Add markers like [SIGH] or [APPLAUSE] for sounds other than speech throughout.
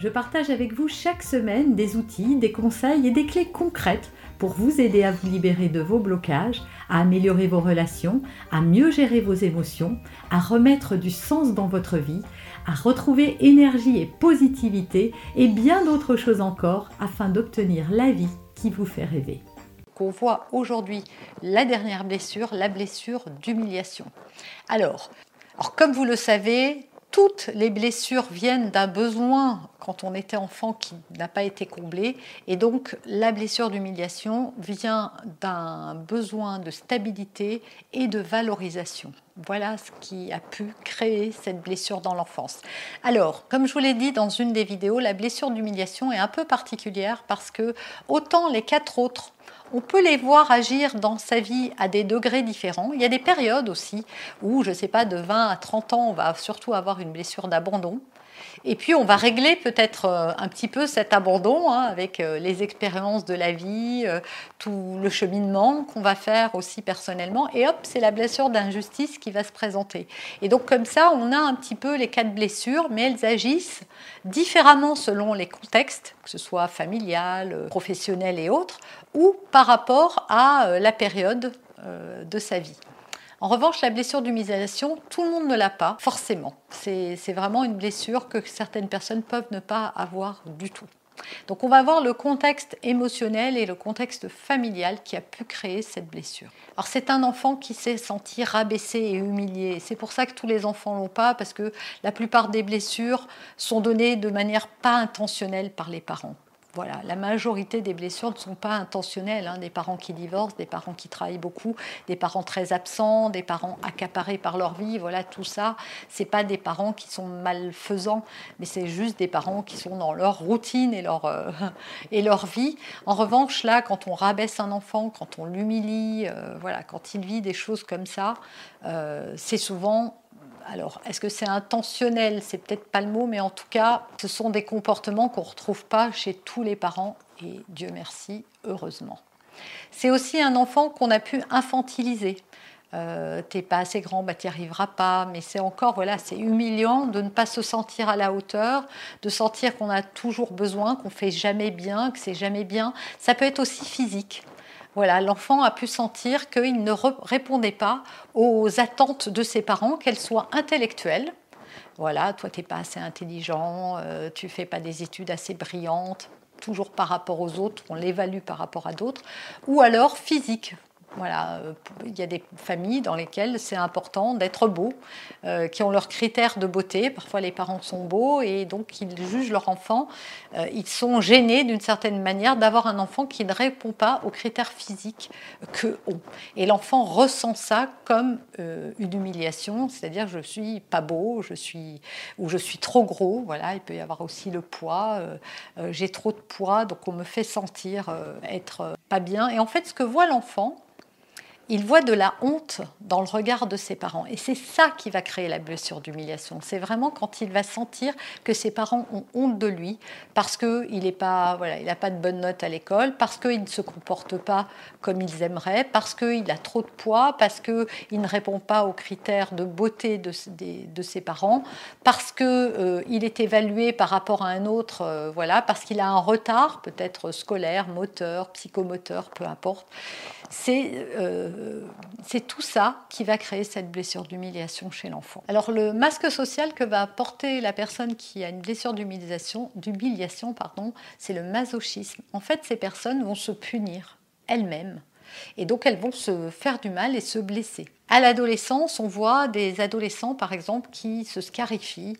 je partage avec vous chaque semaine des outils, des conseils et des clés concrètes pour vous aider à vous libérer de vos blocages, à améliorer vos relations, à mieux gérer vos émotions, à remettre du sens dans votre vie, à retrouver énergie et positivité et bien d'autres choses encore afin d'obtenir la vie qui vous fait rêver. On voit aujourd'hui la dernière blessure, la blessure d'humiliation. Alors, alors, comme vous le savez, toutes les blessures viennent d'un besoin quand on était enfant qui n'a pas été comblé. Et donc la blessure d'humiliation vient d'un besoin de stabilité et de valorisation. Voilà ce qui a pu créer cette blessure dans l'enfance. Alors, comme je vous l'ai dit dans une des vidéos, la blessure d'humiliation est un peu particulière parce que autant les quatre autres on peut les voir agir dans sa vie à des degrés différents. Il y a des périodes aussi où, je ne sais pas, de 20 à 30 ans, on va surtout avoir une blessure d'abandon. Et puis on va régler peut-être euh, un petit peu cet abandon hein, avec euh, les expériences de la vie, euh, tout le cheminement qu'on va faire aussi personnellement. Et hop, c'est la blessure d'injustice qui va se présenter. Et donc comme ça, on a un petit peu les quatre blessures, mais elles agissent différemment selon les contextes, que ce soit familial, professionnel et autres, ou par rapport à la période de sa vie. En revanche, la blessure d'humiliation, tout le monde ne l'a pas, forcément. C'est vraiment une blessure que certaines personnes peuvent ne pas avoir du tout. Donc on va voir le contexte émotionnel et le contexte familial qui a pu créer cette blessure. Alors c'est un enfant qui s'est senti rabaissé et humilié. C'est pour ça que tous les enfants l'ont pas parce que la plupart des blessures sont données de manière pas intentionnelle par les parents voilà, la majorité des blessures ne sont pas intentionnelles. Hein. Des parents qui divorcent, des parents qui travaillent beaucoup, des parents très absents, des parents accaparés par leur vie. Voilà, tout ça, c'est pas des parents qui sont malfaisants, mais c'est juste des parents qui sont dans leur routine et leur, euh, [LAUGHS] et leur vie. En revanche, là, quand on rabaisse un enfant, quand on l'humilie, euh, voilà, quand il vit des choses comme ça, euh, c'est souvent alors, est-ce que c'est intentionnel? C'est peut-être pas le mot, mais en tout cas, ce sont des comportements qu'on ne retrouve pas chez tous les parents, et Dieu merci, heureusement. C'est aussi un enfant qu'on a pu infantiliser. Euh, t'es pas assez grand, bah t'y arriveras pas. Mais c'est encore, voilà, c'est humiliant de ne pas se sentir à la hauteur, de sentir qu'on a toujours besoin, qu'on fait jamais bien, que c'est jamais bien. Ça peut être aussi physique. L'enfant a pu sentir qu'il ne répondait pas aux attentes de ses parents, qu'elles soient intellectuelles. Voilà, toi, tu n'es pas assez intelligent, euh, tu fais pas des études assez brillantes, toujours par rapport aux autres, on l'évalue par rapport à d'autres, ou alors physique. Voilà, euh, il y a des familles dans lesquelles c'est important d'être beau, euh, qui ont leurs critères de beauté. Parfois, les parents sont beaux et donc ils jugent leur enfant. Euh, ils sont gênés d'une certaine manière d'avoir un enfant qui ne répond pas aux critères physiques que ont. Et l'enfant ressent ça comme une humiliation, c'est-à-dire je suis pas beau, je suis ou je suis trop gros. Voilà, il peut y avoir aussi le poids. J'ai trop de poids, donc on me fait sentir être pas bien. Et en fait, ce que voit l'enfant il voit de la honte dans le regard de ses parents. Et c'est ça qui va créer la blessure d'humiliation. C'est vraiment quand il va sentir que ses parents ont honte de lui parce qu'il n'a pas, de bonnes notes à l'école, parce qu'il ne se comporte pas comme ils aimeraient, parce qu'il a trop de poids, parce qu'il ne répond pas aux critères de beauté de, ses parents, parce qu'il euh, est évalué par rapport à un autre, euh, voilà, parce qu'il a un retard, peut-être scolaire, moteur, psychomoteur, peu importe. C'est euh, c'est tout ça qui va créer cette blessure d'humiliation chez l'enfant. Alors le masque social que va porter la personne qui a une blessure d'humiliation, d'humiliation, pardon, c'est le masochisme. En fait, ces personnes vont se punir elles-mêmes et donc elles vont se faire du mal et se blesser. À l'adolescence, on voit des adolescents, par exemple, qui se scarifient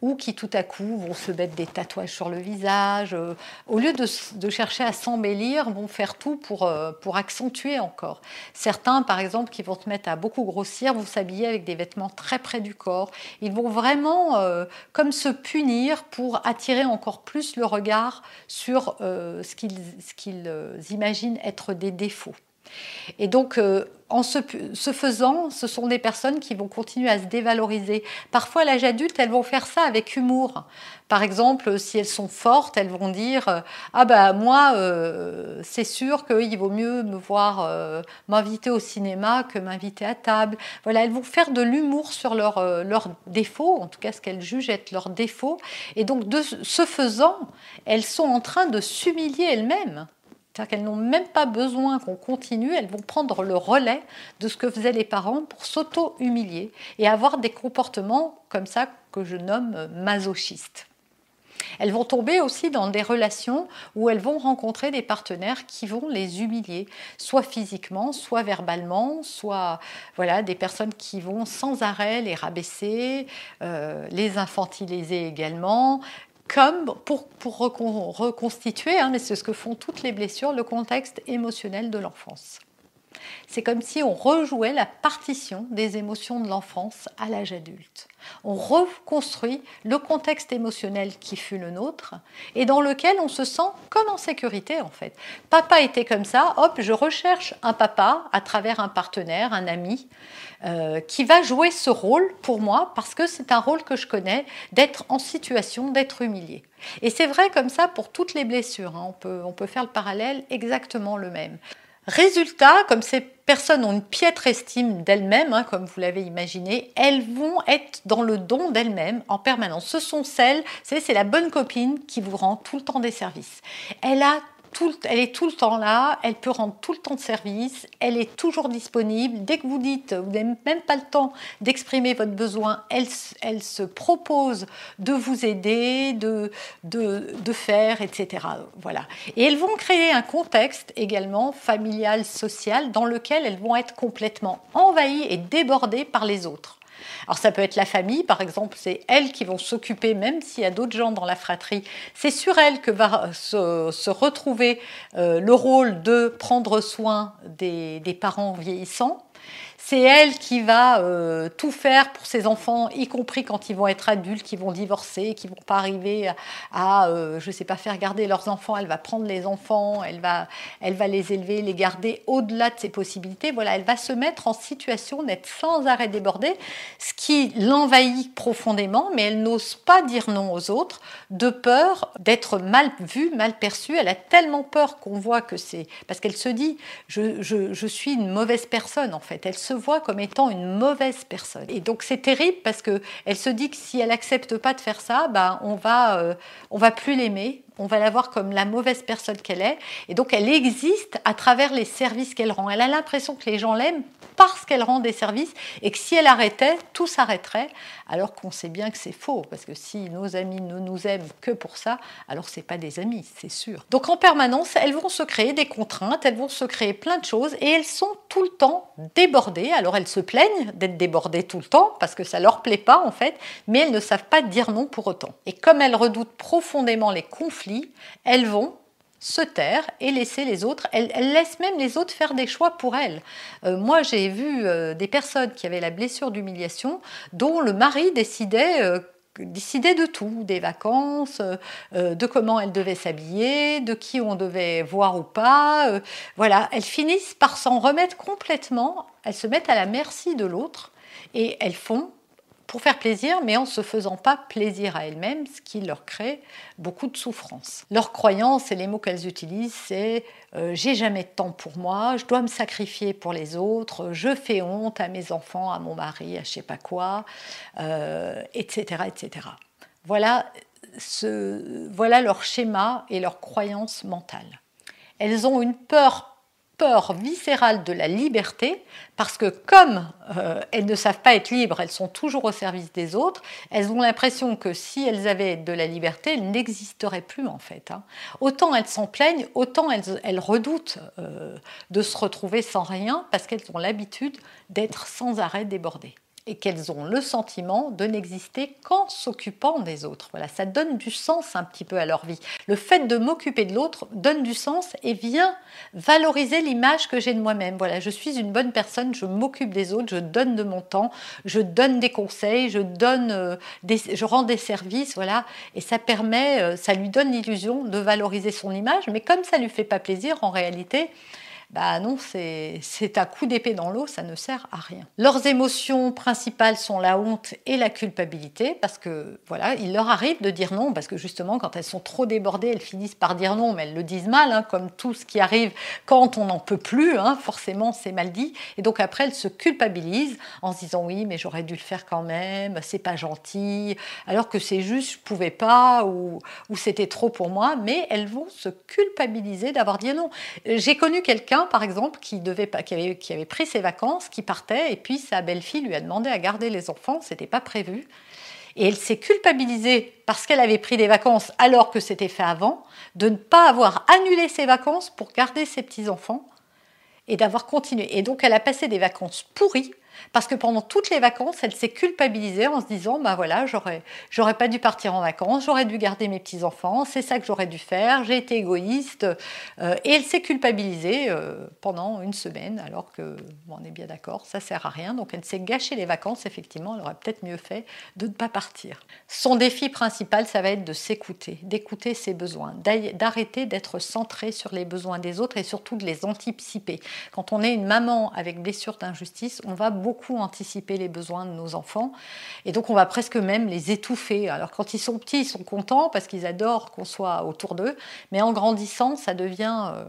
ou qui tout à coup vont se mettre des tatouages sur le visage. Euh, au lieu de, chercher à s'embellir, vont faire tout pour, euh, pour accentuer encore. Certains, par exemple, qui vont se mettre à beaucoup grossir, vont s'habiller avec des vêtements très près du corps. Ils vont vraiment euh, comme se punir pour attirer encore plus le regard sur ce qu'ils imaginent être des défauts. Et donc, euh, en ce, faisant, ce sont des personnes qui vont continuer à se dévaloriser. Parfois, à l'âge adulte, elles vont faire ça avec humour. Par exemple, si elles sont fortes, elles vont dire euh, Ah ben moi, euh, c'est sûr qu'il vaut mieux me voir m'inviter au cinéma que m'inviter à table. Voilà, elles vont faire de l'humour sur leurs leur défauts, en tout cas ce qu'elles jugent être leurs défauts. Et donc, ce faisant, elles sont en train de s'humilier elles-mêmes. C'est-à-dire qu'elles n'ont même pas besoin qu'on continue, elles vont prendre le relais de ce que faisaient les parents pour s'auto-humilier et avoir des comportements comme ça que je nomme masochistes. Elles vont tomber aussi dans des relations où elles vont rencontrer des partenaires qui vont les humilier, soit physiquement, soit verbalement, soit voilà des personnes qui vont sans arrêt les rabaisser, euh, les infantiliser également, comme pour, reconstituer, hein, mais c'est ce que font toutes les blessures, le contexte émotionnel de l'enfance. C'est comme si on rejouait la partition des émotions de l'enfance à l'âge adulte. On reconstruit le contexte émotionnel qui fut le nôtre et dans lequel on se sent comme en sécurité en fait. Papa était comme ça, hop, je recherche un papa à travers un partenaire, un ami, euh, qui va jouer ce rôle pour moi parce que c'est un rôle que je connais, d'être en situation d'être humilié. Et c'est vrai comme ça pour toutes les blessures, hein. on, peut, on peut faire le parallèle exactement le même. Résultat, comme ces personnes ont une piètre estime d'elles-mêmes, hein, comme vous l'avez imaginé, elles vont être dans le don d'elles-mêmes en permanence. Ce sont celles, c'est la bonne copine qui vous rend tout le temps des services. Elle a elle est tout le temps là, elle peut rendre tout le temps de service, elle est toujours disponible. Dès que vous dites, vous n'avez même pas le temps d'exprimer votre besoin, elle, se propose de vous aider, de, de, de, faire, etc. Voilà. Et elles vont créer un contexte également familial, social, dans lequel elles vont être complètement envahies et débordées par les autres. Alors ça peut être la famille, par exemple, c'est elles qui vont s'occuper, même s'il y a d'autres gens dans la fratrie, c'est sur elles que va se, retrouver euh, le rôle de prendre soin des parents vieillissants. C'est elle qui va euh, tout faire pour ses enfants, y compris quand ils vont être adultes, qui vont divorcer, qui vont pas arriver à, euh, je sais pas, faire garder leurs enfants. Elle va prendre les enfants, elle va, elle va les élever, les garder au-delà de ses possibilités. Voilà, elle va se mettre en situation d'être sans arrêt débordée, ce qui l'envahit profondément, mais elle n'ose pas dire non aux autres, de peur d'être mal vue, mal perçue. Elle a tellement peur qu'on voit que c'est parce qu'elle se dit, je, je, je suis une mauvaise personne en fait. Elle se voit comme étant une mauvaise personne. Et donc c'est terrible parce que elle se dit que si elle accepte pas de faire ça, ben on va euh, on va plus l'aimer, on va la voir comme la mauvaise personne qu'elle est. Et donc elle existe à travers les services qu'elle rend. Elle a l'impression que les gens l'aiment parce qu'elle rend des services et que si elle arrêtait, tout s'arrêterait, alors qu'on sait bien que c'est faux, parce que si nos amis ne nous aiment que pour ça, alors c'est pas des amis, c'est sûr. Donc en permanence, elles vont se créer des contraintes, elles vont se créer plein de choses et elles sont tout le temps débordées. Alors elles se plaignent d'être débordées tout le temps parce que ça leur plaît pas en fait, mais elles ne savent pas dire non pour autant. Et comme elles redoutent profondément les conflits, elles vont se taire et laisser les autres. Elle, laisse même les autres faire des choix pour elle. Euh, moi, j'ai vu euh, des personnes qui avaient la blessure d'humiliation dont le mari décidait euh, de tout, des vacances, de comment elle devait s'habiller, de qui on devait voir ou pas. voilà, elles finissent par s'en remettre complètement, elles se mettent à la merci de l'autre et elles font pour faire plaisir, mais en se faisant pas plaisir à elles-mêmes, ce qui leur crée beaucoup de souffrance. Leur croyance et les mots qu'elles utilisent, c'est euh, j'ai jamais de temps pour moi, je dois me sacrifier pour les autres, je fais honte à mes enfants, à mon mari, à je sais pas quoi, etc., euh, etc. Voilà, ce, voilà leur schéma et leur croyance mentale. Elles ont une peur peur viscérale de la liberté, parce que comme euh, elles ne savent pas être libres, elles sont toujours au service des autres, elles ont l'impression que si elles avaient de la liberté, elles n'existeraient plus en fait. Hein. Autant elles s'en plaignent, autant elles, redoutent euh, de se retrouver sans rien, parce qu'elles ont l'habitude d'être sans arrêt débordées et qu'elles ont le sentiment de n'exister qu'en s'occupant des autres. Voilà, ça donne du sens un petit peu à leur vie. Le fait de m'occuper de l'autre donne du sens et vient valoriser l'image que j'ai de moi-même. Voilà, je suis une bonne personne, je m'occupe des autres, je donne de mon temps, je donne des conseils, je donne euh, je rends des services, voilà, et ça permet, euh, ça lui donne l'illusion de valoriser son image, mais comme ça lui fait pas plaisir, en réalité, bah non, c'est un coup d'épée dans l'eau, ça ne sert à rien. Leurs émotions principales sont la honte et la culpabilité, parce que voilà, il leur arrive de dire non, parce que justement, quand elles sont trop débordées, elles finissent par dire non, mais elles le disent mal, hein, comme tout ce qui arrive quand on n'en peut plus, hein, forcément c'est mal dit. Et donc après, elles se culpabilisent en se disant oui, mais j'aurais dû le faire quand même, c'est pas gentil, alors que c'est juste, je pouvais pas, ou, ou c'était trop pour moi, mais elles vont se culpabiliser d'avoir dit non. J'ai connu quelqu'un par exemple, qui, devait, avait, qui avait pris ses vacances, qui partait, et puis sa belle-fille lui a demandé à garder les enfants, c'était pas prévu. Et elle s'est culpabilisée parce qu'elle avait pris des vacances alors que c'était fait avant, de ne pas avoir annulé ses vacances pour garder ses petits-enfants et d'avoir continué. Et donc elle a passé des vacances pourries parce que pendant toutes les vacances, elle s'est culpabilisée en se disant bah voilà, j'aurais, j'aurais pas dû partir en vacances, j'aurais dû garder mes petits-enfants, c'est ça que j'aurais dû faire, j'ai été égoïste. Euh, et elle s'est culpabilisée euh, pendant une semaine, alors que, on est bien d'accord, ça sert à rien. Donc elle s'est gâché les vacances, effectivement, elle aurait peut-être mieux fait de ne pas partir. Son défi principal, ça va être de s'écouter, d'écouter ses besoins, d'arrêter d'être centré sur les besoins des autres et surtout de les anticiper. Quand on est une maman avec blessure d'injustice, on va beaucoup anticiper les besoins de nos enfants. Et donc, on va presque même les étouffer. Alors, quand ils sont petits, ils sont contents parce qu'ils adorent qu'on soit autour d'eux. Mais en grandissant, ça devient... Euh,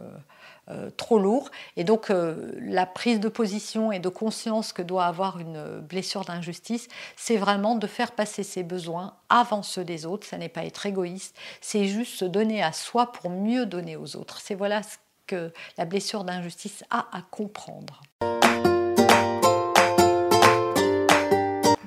euh, trop lourd. Et donc euh, la prise de position et de conscience que doit avoir une blessure d'injustice, c'est vraiment de faire passer ses besoins avant ceux des autres. Ça n'est pas être égoïste, c'est juste se donner à soi pour mieux donner aux autres. C'est voilà ce que la blessure d'injustice a à comprendre.